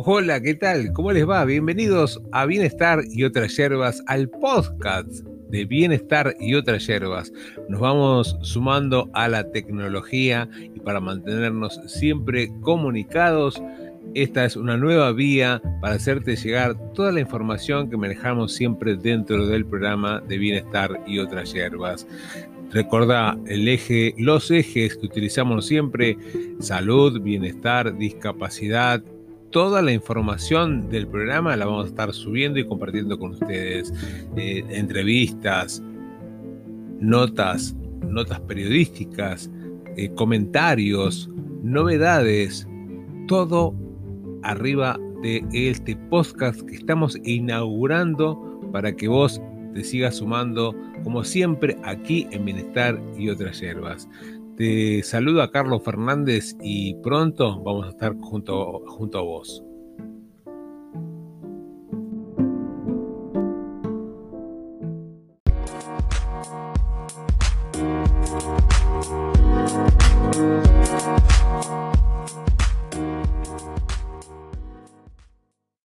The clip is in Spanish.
Hola, ¿qué tal? ¿Cómo les va? Bienvenidos a Bienestar y otras hierbas, al podcast de Bienestar y otras hierbas. Nos vamos sumando a la tecnología y para mantenernos siempre comunicados, esta es una nueva vía para hacerte llegar toda la información que manejamos siempre dentro del programa de Bienestar y otras hierbas. Recordá el eje, los ejes que utilizamos siempre, salud, bienestar, discapacidad, toda la información del programa la vamos a estar subiendo y compartiendo con ustedes. Eh, entrevistas, notas, notas periodísticas, eh, comentarios, novedades, todo arriba de este podcast que estamos inaugurando para que vos te sigas sumando, como siempre, aquí en Bienestar y otras hierbas. Te saludo a Carlos Fernández y pronto vamos a estar junto, junto a vos.